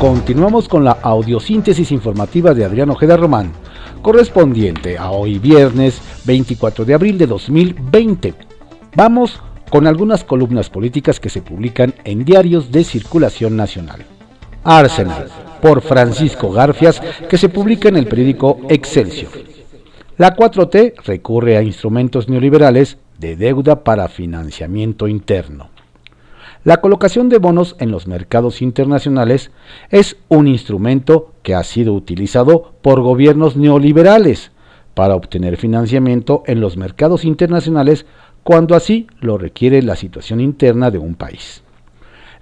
Continuamos con la audiosíntesis informativa de Adrián Ojeda Román, correspondiente a hoy viernes 24 de abril de 2020. Vamos con algunas columnas políticas que se publican en diarios de circulación nacional. Arsenal, por Francisco Garfias, que se publica en el periódico Excelsior. La 4T recurre a instrumentos neoliberales de deuda para financiamiento interno. La colocación de bonos en los mercados internacionales es un instrumento que ha sido utilizado por gobiernos neoliberales para obtener financiamiento en los mercados internacionales cuando así lo requiere la situación interna de un país.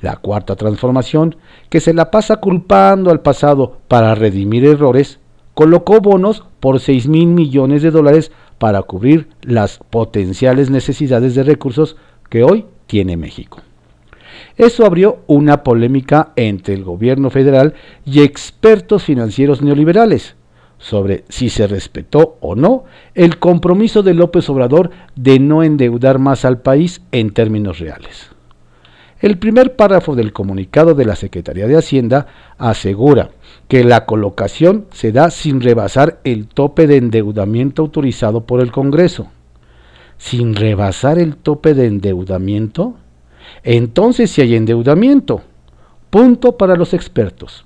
La cuarta transformación, que se la pasa culpando al pasado para redimir errores, colocó bonos por 6 mil millones de dólares para cubrir las potenciales necesidades de recursos que hoy tiene México. Eso abrió una polémica entre el gobierno federal y expertos financieros neoliberales sobre si se respetó o no el compromiso de López Obrador de no endeudar más al país en términos reales. El primer párrafo del comunicado de la Secretaría de Hacienda asegura que la colocación se da sin rebasar el tope de endeudamiento autorizado por el Congreso. ¿Sin rebasar el tope de endeudamiento? Entonces si hay endeudamiento. Punto para los expertos.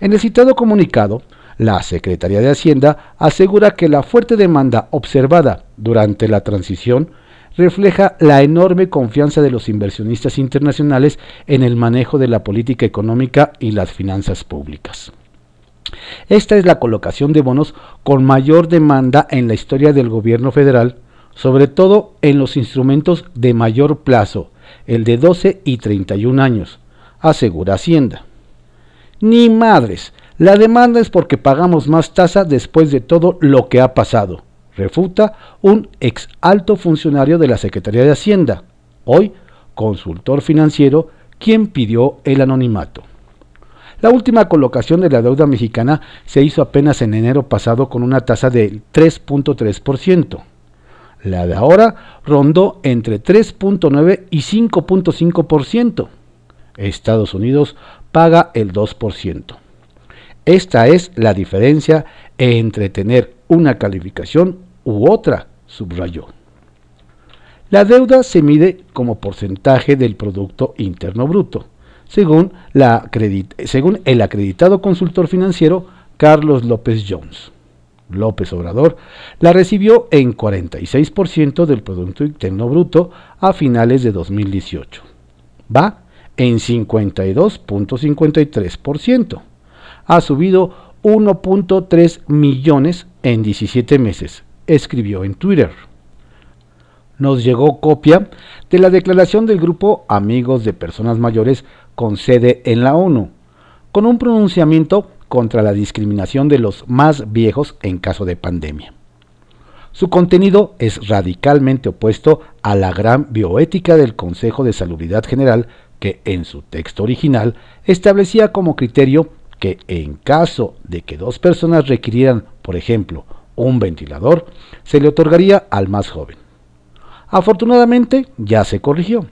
En el citado comunicado, la Secretaría de Hacienda asegura que la fuerte demanda observada durante la transición refleja la enorme confianza de los inversionistas internacionales en el manejo de la política económica y las finanzas públicas. Esta es la colocación de bonos con mayor demanda en la historia del gobierno federal, sobre todo en los instrumentos de mayor plazo, el de 12 y 31 años, asegura Hacienda. Ni madres, la demanda es porque pagamos más tasa después de todo lo que ha pasado, refuta un ex alto funcionario de la Secretaría de Hacienda, hoy consultor financiero, quien pidió el anonimato. La última colocación de la deuda mexicana se hizo apenas en enero pasado con una tasa del 3.3%. La de ahora rondó entre 3.9 y 5.5%. Estados Unidos paga el 2%. Esta es la diferencia entre tener una calificación u otra, subrayó. La deuda se mide como porcentaje del Producto Interno Bruto, según, según el acreditado consultor financiero Carlos López Jones. López Obrador, la recibió en 46% del Producto Interno Bruto a finales de 2018. Va en 52.53%. Ha subido 1.3 millones en 17 meses, escribió en Twitter. Nos llegó copia de la declaración del grupo Amigos de Personas Mayores con sede en la ONU, con un pronunciamiento contra la discriminación de los más viejos en caso de pandemia. Su contenido es radicalmente opuesto a la gran bioética del Consejo de Salubridad General que en su texto original establecía como criterio que en caso de que dos personas requirieran, por ejemplo, un ventilador, se le otorgaría al más joven. Afortunadamente ya se corrigió.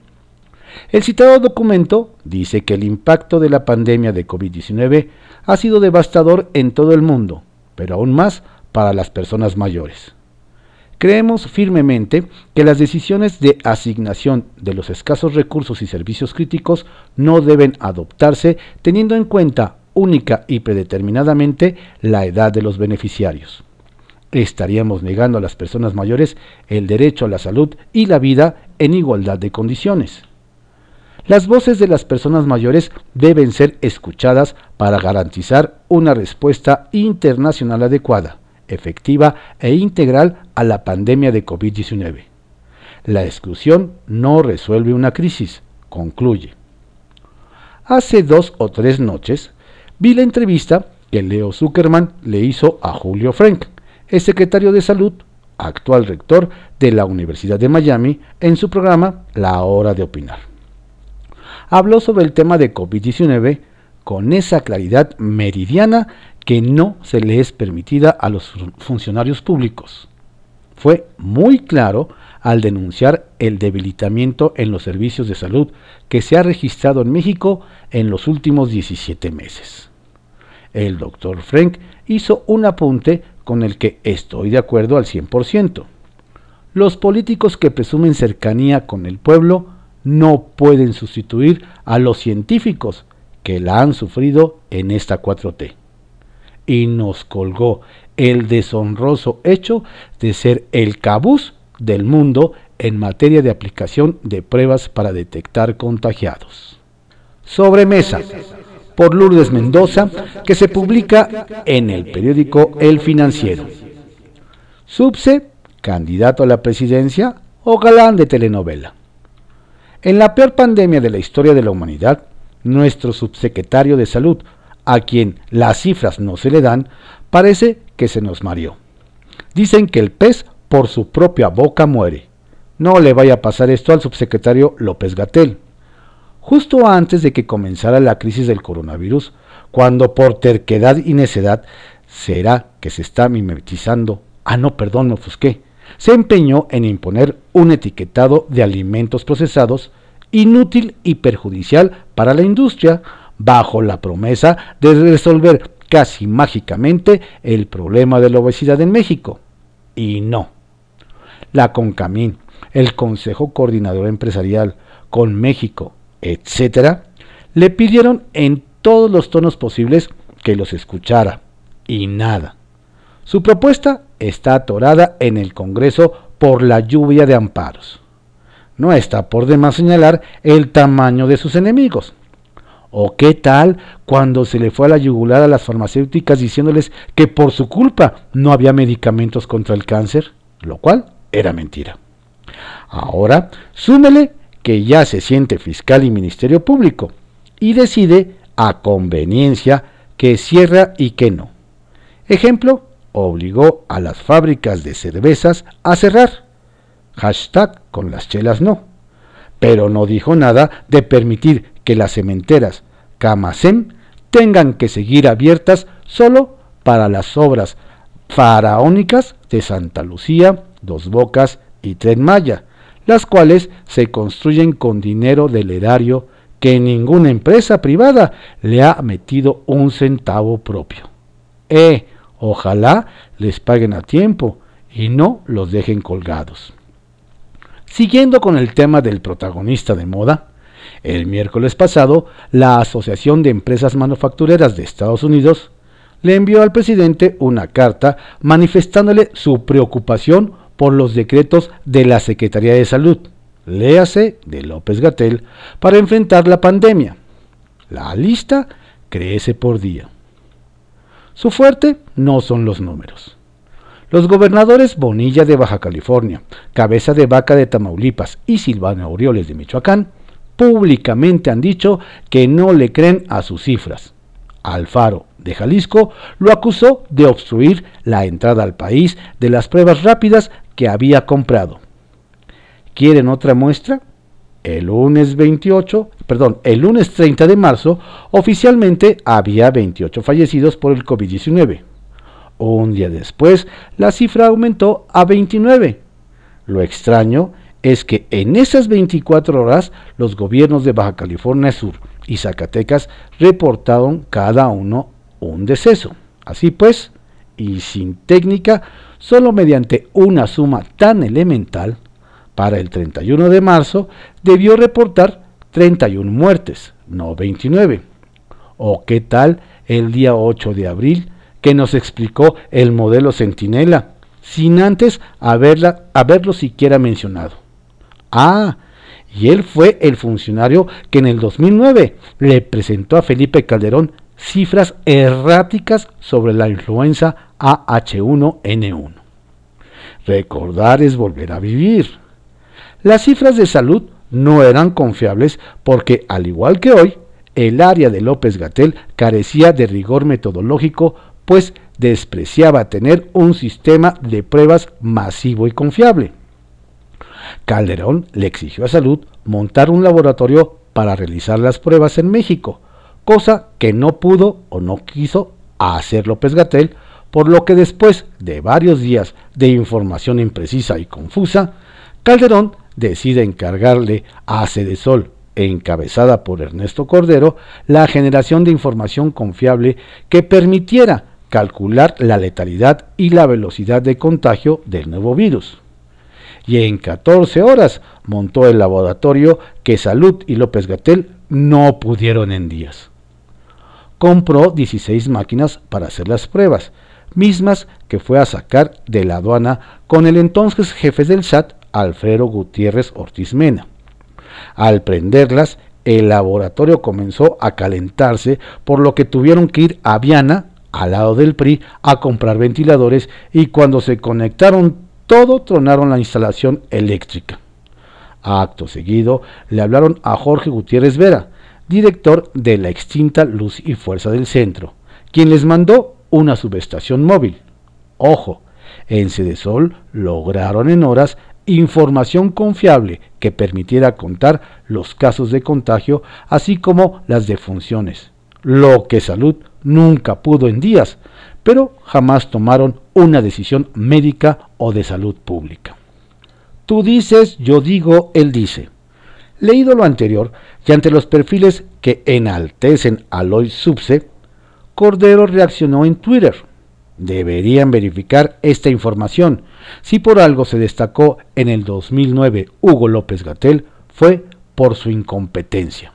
El citado documento dice que el impacto de la pandemia de COVID-19 ha sido devastador en todo el mundo, pero aún más para las personas mayores. Creemos firmemente que las decisiones de asignación de los escasos recursos y servicios críticos no deben adoptarse teniendo en cuenta única y predeterminadamente la edad de los beneficiarios. Estaríamos negando a las personas mayores el derecho a la salud y la vida en igualdad de condiciones. Las voces de las personas mayores deben ser escuchadas para garantizar una respuesta internacional adecuada, efectiva e integral a la pandemia de COVID-19. La exclusión no resuelve una crisis, concluye. Hace dos o tres noches vi la entrevista que Leo Zuckerman le hizo a Julio Frank, el secretario de Salud, actual rector de la Universidad de Miami, en su programa La Hora de Opinar habló sobre el tema de COVID-19 con esa claridad meridiana que no se le es permitida a los funcionarios públicos. Fue muy claro al denunciar el debilitamiento en los servicios de salud que se ha registrado en México en los últimos 17 meses. El doctor Frank hizo un apunte con el que estoy de acuerdo al 100%. Los políticos que presumen cercanía con el pueblo no pueden sustituir a los científicos que la han sufrido en esta 4T. Y nos colgó el deshonroso hecho de ser el cabuz del mundo en materia de aplicación de pruebas para detectar contagiados. Sobremesa por Lourdes Mendoza, que se publica en el periódico El Financiero. Subse, candidato a la presidencia o galán de telenovela. En la peor pandemia de la historia de la humanidad, nuestro subsecretario de Salud, a quien las cifras no se le dan, parece que se nos mareó. Dicen que el pez por su propia boca muere. No le vaya a pasar esto al subsecretario López Gatel. Justo antes de que comenzara la crisis del coronavirus, cuando por terquedad y necedad será que se está mimetizando, ah no, perdón, me ofusqué, se empeñó en imponer un etiquetado de alimentos procesados inútil y perjudicial para la industria, bajo la promesa de resolver casi mágicamente el problema de la obesidad en México. Y no. La CONCAMIN, el Consejo Coordinador Empresarial, con México, etc., le pidieron en todos los tonos posibles que los escuchara. Y nada. Su propuesta está atorada en el Congreso por la lluvia de amparos. No está por demás señalar el tamaño de sus enemigos. ¿O qué tal cuando se le fue a la yugular a las farmacéuticas diciéndoles que por su culpa no había medicamentos contra el cáncer? Lo cual era mentira. Ahora, súmele que ya se siente fiscal y ministerio público y decide a conveniencia que cierra y que no. Ejemplo, obligó a las fábricas de cervezas a cerrar. Hashtag con las chelas no. Pero no dijo nada de permitir que las cementeras Camacem tengan que seguir abiertas solo para las obras faraónicas de Santa Lucía, Dos Bocas y Tren Maya, las cuales se construyen con dinero del erario que ninguna empresa privada le ha metido un centavo propio. Eh, ojalá les paguen a tiempo y no los dejen colgados. Siguiendo con el tema del protagonista de moda, el miércoles pasado, la Asociación de Empresas Manufactureras de Estados Unidos le envió al presidente una carta manifestándole su preocupación por los decretos de la Secretaría de Salud, léase de López Gatel, para enfrentar la pandemia. La lista crece por día. Su fuerte no son los números. Los gobernadores Bonilla de Baja California, Cabeza de Vaca de Tamaulipas y Silvano Aureoles de Michoacán públicamente han dicho que no le creen a sus cifras. Alfaro, de Jalisco, lo acusó de obstruir la entrada al país de las pruebas rápidas que había comprado. ¿Quieren otra muestra? El lunes 28, perdón, el lunes 30 de marzo, oficialmente había 28 fallecidos por el COVID-19. Un día después, la cifra aumentó a 29. Lo extraño es que en esas 24 horas los gobiernos de Baja California Sur y Zacatecas reportaron cada uno un deceso. Así pues, y sin técnica, solo mediante una suma tan elemental, para el 31 de marzo debió reportar 31 muertes, no 29. ¿O qué tal el día 8 de abril que nos explicó el modelo Centinela, sin antes haberla, haberlo siquiera mencionado? Ah, y él fue el funcionario que en el 2009 le presentó a Felipe Calderón cifras erráticas sobre la influenza AH1N1. Recordar es volver a vivir. Las cifras de salud no eran confiables porque, al igual que hoy, el área de López Gatel carecía de rigor metodológico, pues despreciaba tener un sistema de pruebas masivo y confiable. Calderón le exigió a Salud montar un laboratorio para realizar las pruebas en México, cosa que no pudo o no quiso hacer López Gatel, por lo que después de varios días de información imprecisa y confusa, Calderón decide encargarle a Sol, encabezada por Ernesto Cordero, la generación de información confiable que permitiera calcular la letalidad y la velocidad de contagio del nuevo virus. Y en 14 horas montó el laboratorio que Salud y López Gatel no pudieron en días. Compró 16 máquinas para hacer las pruebas, mismas que fue a sacar de la aduana con el entonces jefe del SAT, Alfredo Gutiérrez Ortiz Mena. Al prenderlas, el laboratorio comenzó a calentarse, por lo que tuvieron que ir a Viana, al lado del PRI, a comprar ventiladores y cuando se conectaron todo tronaron la instalación eléctrica. Acto seguido, le hablaron a Jorge Gutiérrez Vera, director de la extinta Luz y Fuerza del Centro, quien les mandó una subestación móvil. Ojo, en Cedesol lograron en horas información confiable que permitiera contar los casos de contagio, así como las defunciones, lo que salud nunca pudo en días, pero jamás tomaron una decisión médica o de salud pública. Tú dices, yo digo, él dice. Leído lo anterior, y ante los perfiles que enaltecen a Lois Subse, Cordero reaccionó en Twitter. Deberían verificar esta información. Si por algo se destacó en el 2009 Hugo López Gatel, fue por su incompetencia.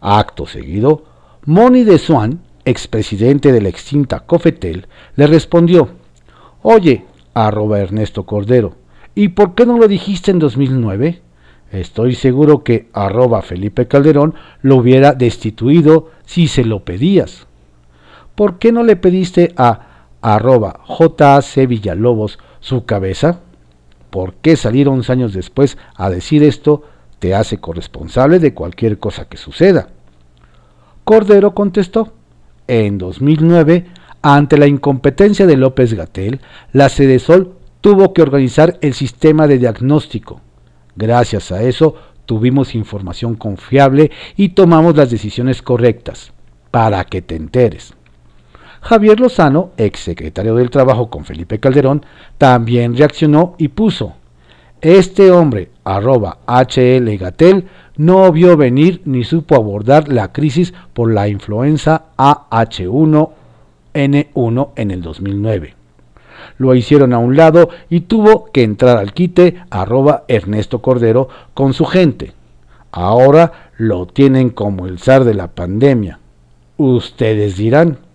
Acto seguido, Moni de Swan, expresidente de la extinta Cofetel, le respondió, Oye, arroba Ernesto Cordero, ¿y por qué no lo dijiste en 2009? Estoy seguro que arroba Felipe Calderón lo hubiera destituido si se lo pedías. ¿Por qué no le pediste a arroba JAC Villalobos su cabeza? ¿Por qué salir 11 años después a decir esto te hace corresponsable de cualquier cosa que suceda? Cordero contestó, en 2009, ante la incompetencia de López Gatel, la Sol tuvo que organizar el sistema de diagnóstico. Gracias a eso tuvimos información confiable y tomamos las decisiones correctas. Para que te enteres. Javier Lozano, exsecretario del Trabajo con Felipe Calderón, también reaccionó y puso, este hombre, arroba HL Gatel, no vio venir ni supo abordar la crisis por la influenza AH1N1 en el 2009. Lo hicieron a un lado y tuvo que entrar al quite arroba Ernesto Cordero con su gente. Ahora lo tienen como el zar de la pandemia. Ustedes dirán.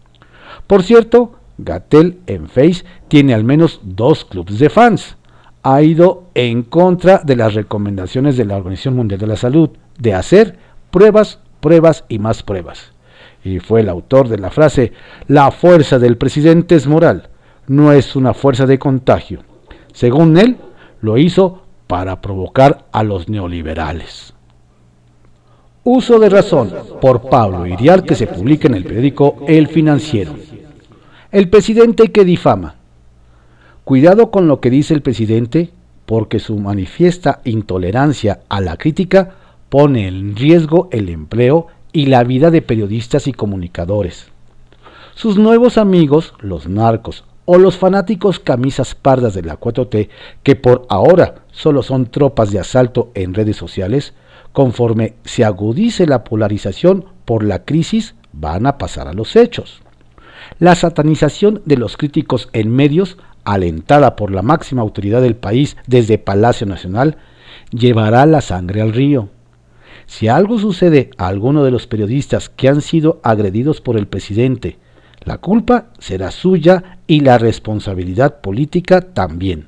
Por cierto, Gatel en Face tiene al menos dos clubes de fans ha ido en contra de las recomendaciones de la Organización Mundial de la Salud de hacer pruebas, pruebas y más pruebas. Y fue el autor de la frase, la fuerza del presidente es moral, no es una fuerza de contagio. Según él, lo hizo para provocar a los neoliberales. Uso de razón por Pablo Irial que se publica en el periódico El Financiero. El presidente que difama Cuidado con lo que dice el presidente, porque su manifiesta intolerancia a la crítica pone en riesgo el empleo y la vida de periodistas y comunicadores. Sus nuevos amigos, los narcos o los fanáticos camisas pardas de la 4T, que por ahora solo son tropas de asalto en redes sociales, conforme se agudice la polarización por la crisis, van a pasar a los hechos. La satanización de los críticos en medios alentada por la máxima autoridad del país desde Palacio Nacional, llevará la sangre al río. Si algo sucede a alguno de los periodistas que han sido agredidos por el presidente, la culpa será suya y la responsabilidad política también.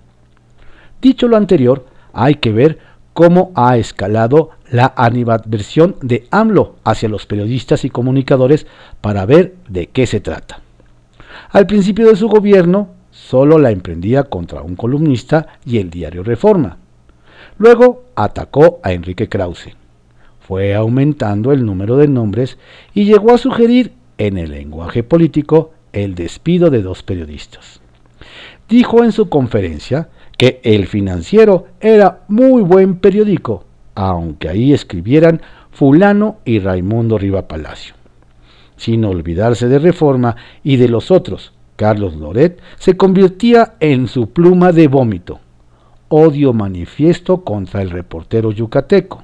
Dicho lo anterior, hay que ver cómo ha escalado la animadversión de AMLO hacia los periodistas y comunicadores para ver de qué se trata. Al principio de su gobierno, solo la emprendía contra un columnista y el diario Reforma. Luego atacó a Enrique Krause. Fue aumentando el número de nombres y llegó a sugerir, en el lenguaje político, el despido de dos periodistas. Dijo en su conferencia que El Financiero era muy buen periódico, aunque ahí escribieran fulano y Raimundo Riva Palacio. Sin olvidarse de Reforma y de los otros, Carlos Loret se convertía en su pluma de vómito. odio manifiesto contra el reportero yucateco.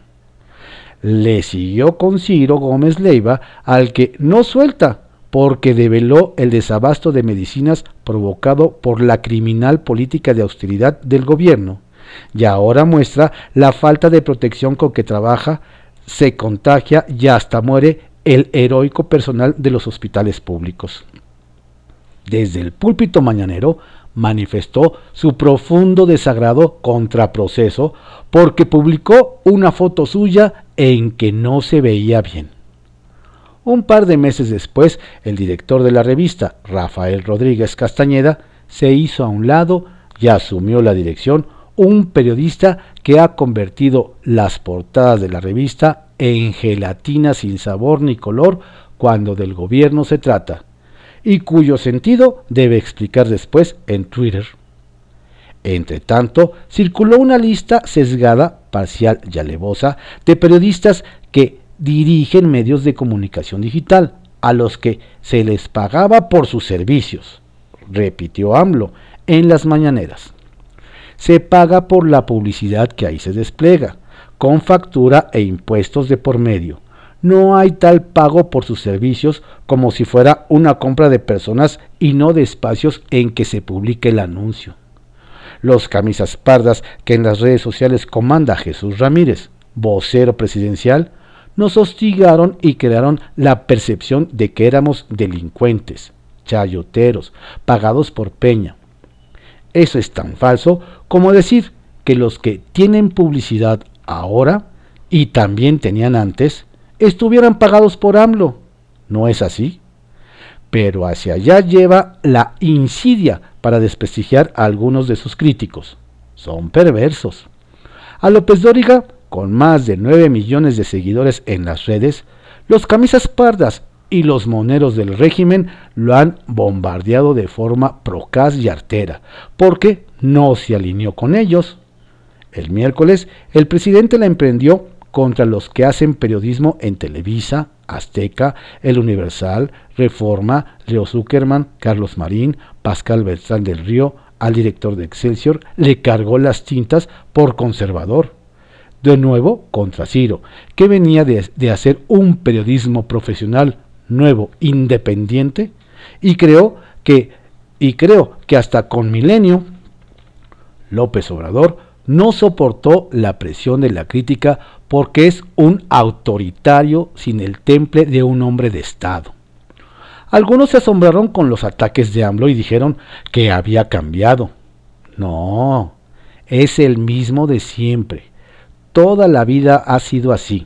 Le siguió con Ciro Gómez Leiva, al que no suelta porque develó el desabasto de medicinas provocado por la criminal política de austeridad del gobierno, y ahora muestra la falta de protección con que trabaja, se contagia y hasta muere el heroico personal de los hospitales públicos. Desde el púlpito mañanero manifestó su profundo desagrado contra proceso porque publicó una foto suya en que no se veía bien. Un par de meses después, el director de la revista, Rafael Rodríguez Castañeda, se hizo a un lado y asumió la dirección un periodista que ha convertido las portadas de la revista en gelatina sin sabor ni color cuando del gobierno se trata, y cuyo sentido debe explicar después en Twitter. Entre tanto, circuló una lista sesgada, parcial y alevosa de periodistas que dirigen medios de comunicación digital, a los que se les pagaba por sus servicios, repitió AMLO en las mañaneras. Se paga por la publicidad que ahí se despliega, con factura e impuestos de por medio. No hay tal pago por sus servicios como si fuera una compra de personas y no de espacios en que se publique el anuncio. Los camisas pardas que en las redes sociales comanda Jesús Ramírez, vocero presidencial, nos hostigaron y crearon la percepción de que éramos delincuentes, chayoteros, pagados por Peña. Eso es tan falso como decir que los que tienen publicidad ahora y también tenían antes, estuvieran pagados por AMLO. ¿No es así? Pero hacia allá lleva la insidia para desprestigiar a algunos de sus críticos. Son perversos. A López Dóriga con más de 9 millones de seguidores en las redes, los camisas pardas y los moneros del régimen lo han bombardeado de forma procaz y artera, porque no se alineó con ellos. El miércoles, el presidente la emprendió contra los que hacen periodismo en Televisa, Azteca, El Universal, Reforma, Leo Zuckerman, Carlos Marín, Pascal Beltrán del Río, al director de Excelsior, le cargó las tintas por conservador. De nuevo contra Ciro, que venía de, hacer un periodismo profesional nuevo, independiente, y creo que, y creo que hasta con Milenio, López Obrador no soportó la presión de la crítica porque es un autoritario sin el temple de un hombre de Estado. Algunos se asombraron con los ataques de AMLO y dijeron que había cambiado. No, es el mismo de siempre Toda la vida ha sido así.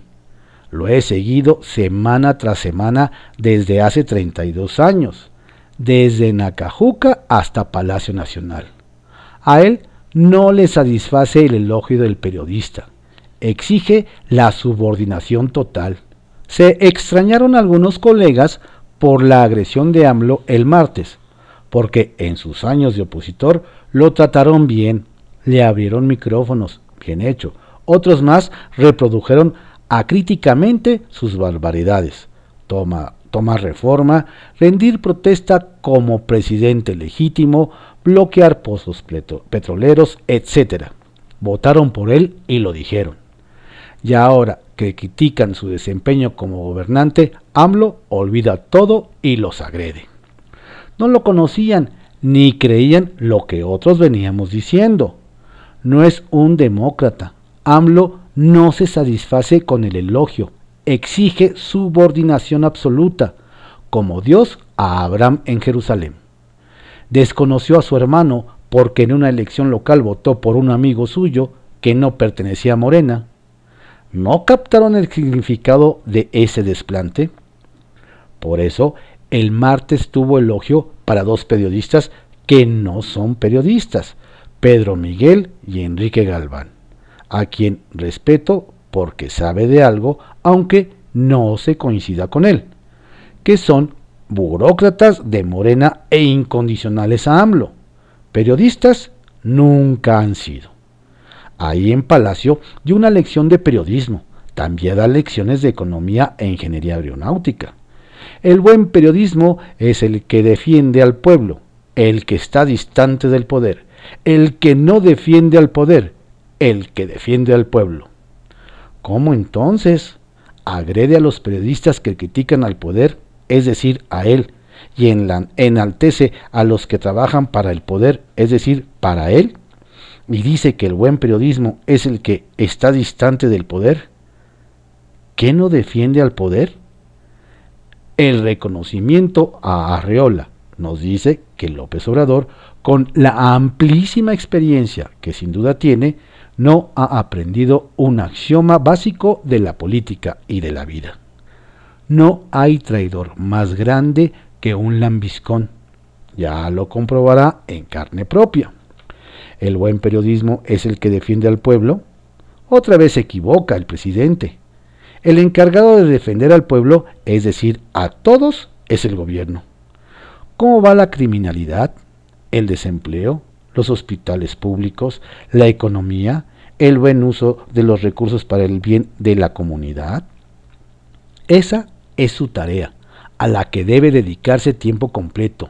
Lo he seguido semana tras semana desde hace 32 años, desde Nacajuca hasta Palacio Nacional. A él no le satisface el elogio del periodista, exige la subordinación total. Se extrañaron algunos colegas por la agresión de AMLO el martes, porque en sus años de opositor lo trataron bien, le abrieron micrófonos, bien hecho, otros más reprodujeron acríticamente sus barbaridades. Toma, tomar reforma, rendir protesta como presidente legítimo, bloquear pozos petroleros, etc. Votaron por él y lo dijeron. Y ahora que critican su desempeño como gobernante, AMLO olvida todo y los agrede. No lo conocían ni creían lo que otros veníamos diciendo. No es un demócrata, AMLO no se satisface con el elogio, exige subordinación absoluta, como Dios a Abraham en Jerusalén. Desconoció a su hermano porque en una elección local votó por un amigo suyo que no pertenecía a Morena. ¿No captaron el significado de ese desplante? Por eso, el martes tuvo elogio para dos periodistas que no son periodistas, Pedro Miguel y Enrique Galván a quien respeto porque sabe de algo, aunque no se coincida con él, que son burócratas de Morena e incondicionales a AMLO. Periodistas nunca han sido. Ahí en Palacio dio una lección de periodismo, también da lecciones de economía e ingeniería aeronáutica. El buen periodismo es el que defiende al pueblo, el que está distante del poder, el que no defiende al poder, el que defiende al pueblo. ¿Cómo entonces? Agrede a los periodistas que critican al poder, es decir, a él, y enaltece a los que trabajan para el poder, es decir, para él, y dice que el buen periodismo es el que está distante del poder. ¿Qué no defiende al poder? El reconocimiento a Arreola nos dice que López Obrador, con la amplísima experiencia que sin duda tiene, no ha aprendido un axioma básico de la política y de la vida. No hay traidor más grande que un lambiscón. Ya lo comprobará en carne propia. El buen periodismo es el que defiende al pueblo. Otra vez se equivoca el presidente. El encargado de defender al pueblo, es decir, a todos, es el gobierno. ¿Cómo va la criminalidad, el desempleo, los hospitales públicos, la economía, el buen uso de los recursos para el bien de la comunidad? Esa es su tarea, a la que debe dedicarse tiempo completo,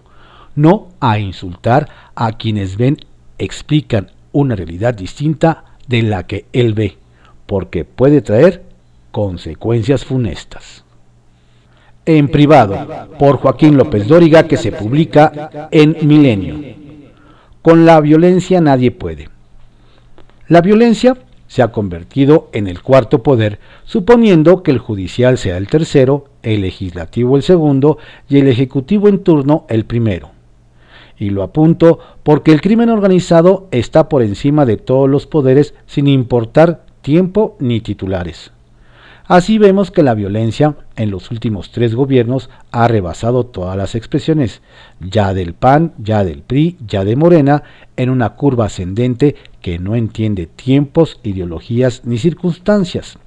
no a insultar a quienes ven, explican una realidad distinta de la que él ve, porque puede traer consecuencias funestas. En privado, por Joaquín López Dóriga, que se publica en Milenio. Con la violencia nadie puede. La violencia se ha convertido en el cuarto poder, suponiendo que el judicial sea el tercero, el legislativo el segundo y el ejecutivo en turno el primero. Y lo apunto porque el crimen organizado está por encima de todos los poderes sin importar tiempo ni titulares. Así vemos que la violencia en los últimos tres gobiernos ha rebasado todas las expresiones, ya del PAN, ya del PRI, ya de Morena, en una curva ascendente que no entiende tiempos, ideologías ni circunstancias.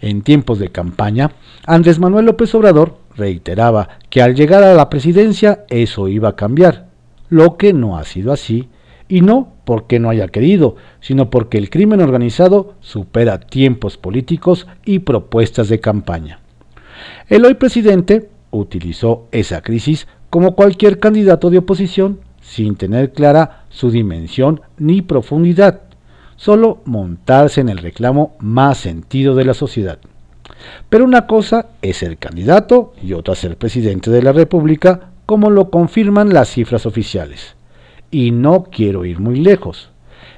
En tiempos de campaña, Andrés Manuel López Obrador reiteraba que al llegar a la presidencia eso iba a cambiar, lo que no ha sido así y no porque no haya querido, sino porque el crimen organizado supera tiempos políticos y propuestas de campaña. El hoy presidente utilizó esa crisis como cualquier candidato de oposición, sin tener clara su dimensión ni profundidad, solo montarse en el reclamo más sentido de la sociedad. Pero una cosa es ser candidato y otra ser presidente de la República, como lo confirman las cifras oficiales y no quiero ir muy lejos.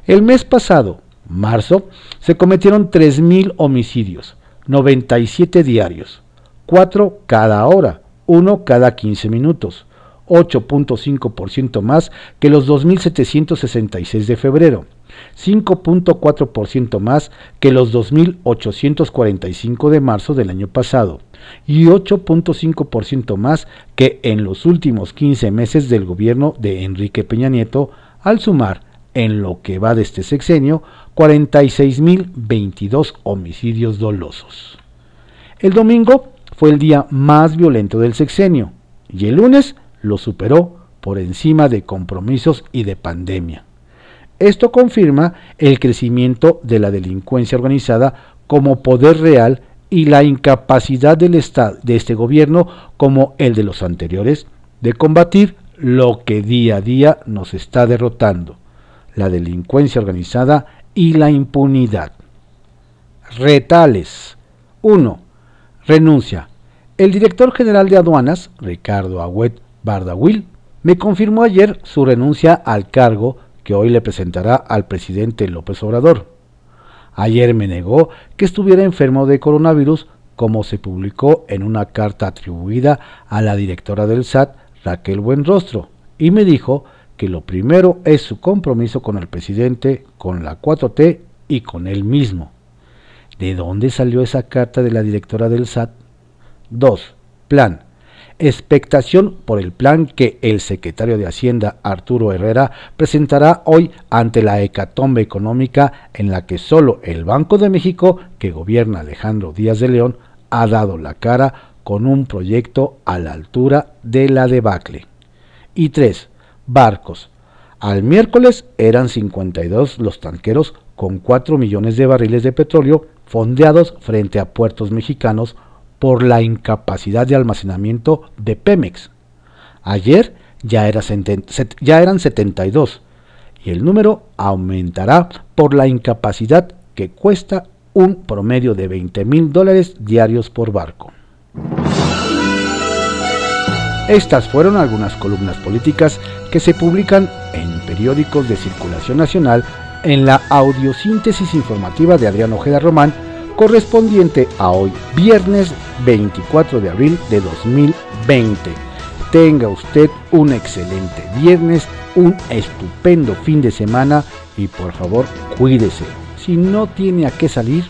El mes pasado, marzo, se cometieron 3.000 homicidios, 97 diarios, 4 cada hora, 1 cada 15 minutos, 8.5% más que los 2.766 de febrero, 5.4% más que los 2.845 de marzo del año pasado y 8.5% más que en los últimos 15 meses del gobierno de Enrique Peña Nieto, al sumar en lo que va de este sexenio 46.022 homicidios dolosos. El domingo fue el día más violento del sexenio y el lunes lo superó por encima de compromisos y de pandemia. Esto confirma el crecimiento de la delincuencia organizada como poder real y la incapacidad del Estado, de este gobierno, como el de los anteriores, de combatir lo que día a día nos está derrotando, la delincuencia organizada y la impunidad. Retales. 1. Renuncia. El director general de aduanas, Ricardo Agüet Bardawil, me confirmó ayer su renuncia al cargo que hoy le presentará al presidente López Obrador. Ayer me negó que estuviera enfermo de coronavirus, como se publicó en una carta atribuida a la directora del SAT, Raquel Buenrostro, y me dijo que lo primero es su compromiso con el presidente, con la 4T y con él mismo. ¿De dónde salió esa carta de la directora del SAT? 2. Plan expectación por el plan que el secretario de Hacienda Arturo Herrera presentará hoy ante la hecatombe económica en la que solo el Banco de México, que gobierna Alejandro Díaz de León, ha dado la cara con un proyecto a la altura de la debacle. Y 3. Barcos. Al miércoles eran 52 los tanqueros con 4 millones de barriles de petróleo fondeados frente a puertos mexicanos por la incapacidad de almacenamiento de Pemex. Ayer ya, era ya eran 72 y el número aumentará por la incapacidad que cuesta un promedio de 20 mil dólares diarios por barco. Estas fueron algunas columnas políticas que se publican en periódicos de circulación nacional en la audiosíntesis informativa de Adrián Ojeda Román, correspondiente a hoy, viernes 24 de abril de 2020. Tenga usted un excelente viernes, un estupendo fin de semana y por favor cuídese. Si no tiene a qué salir,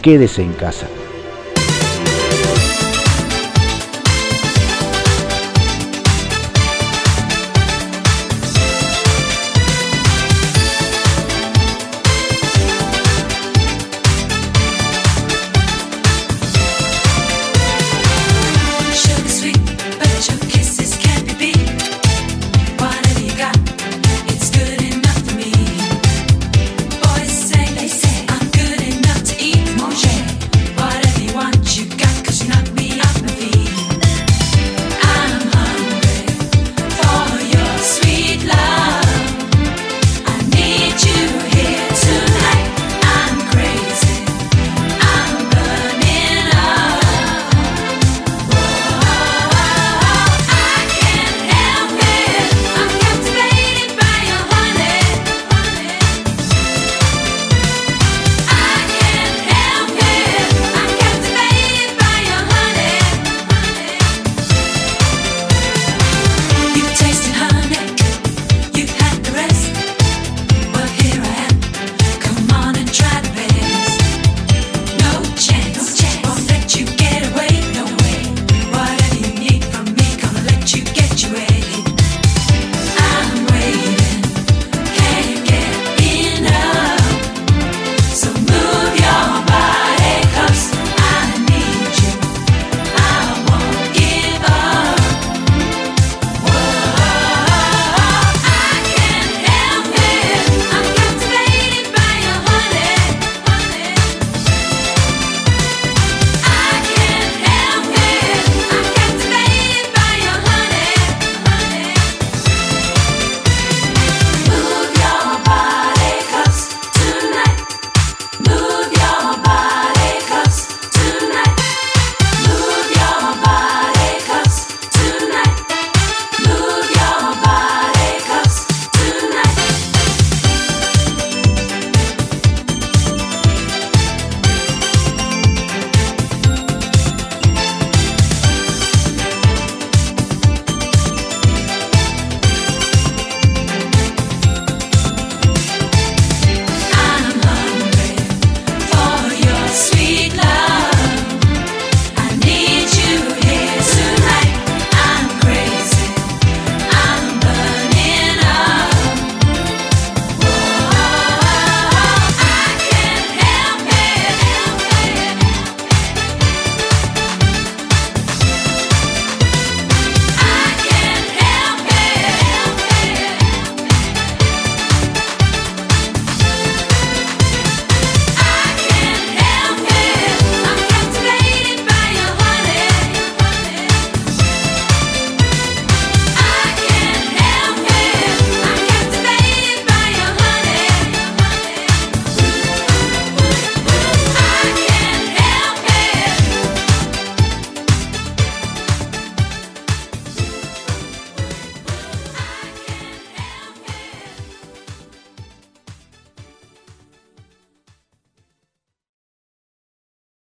quédese en casa.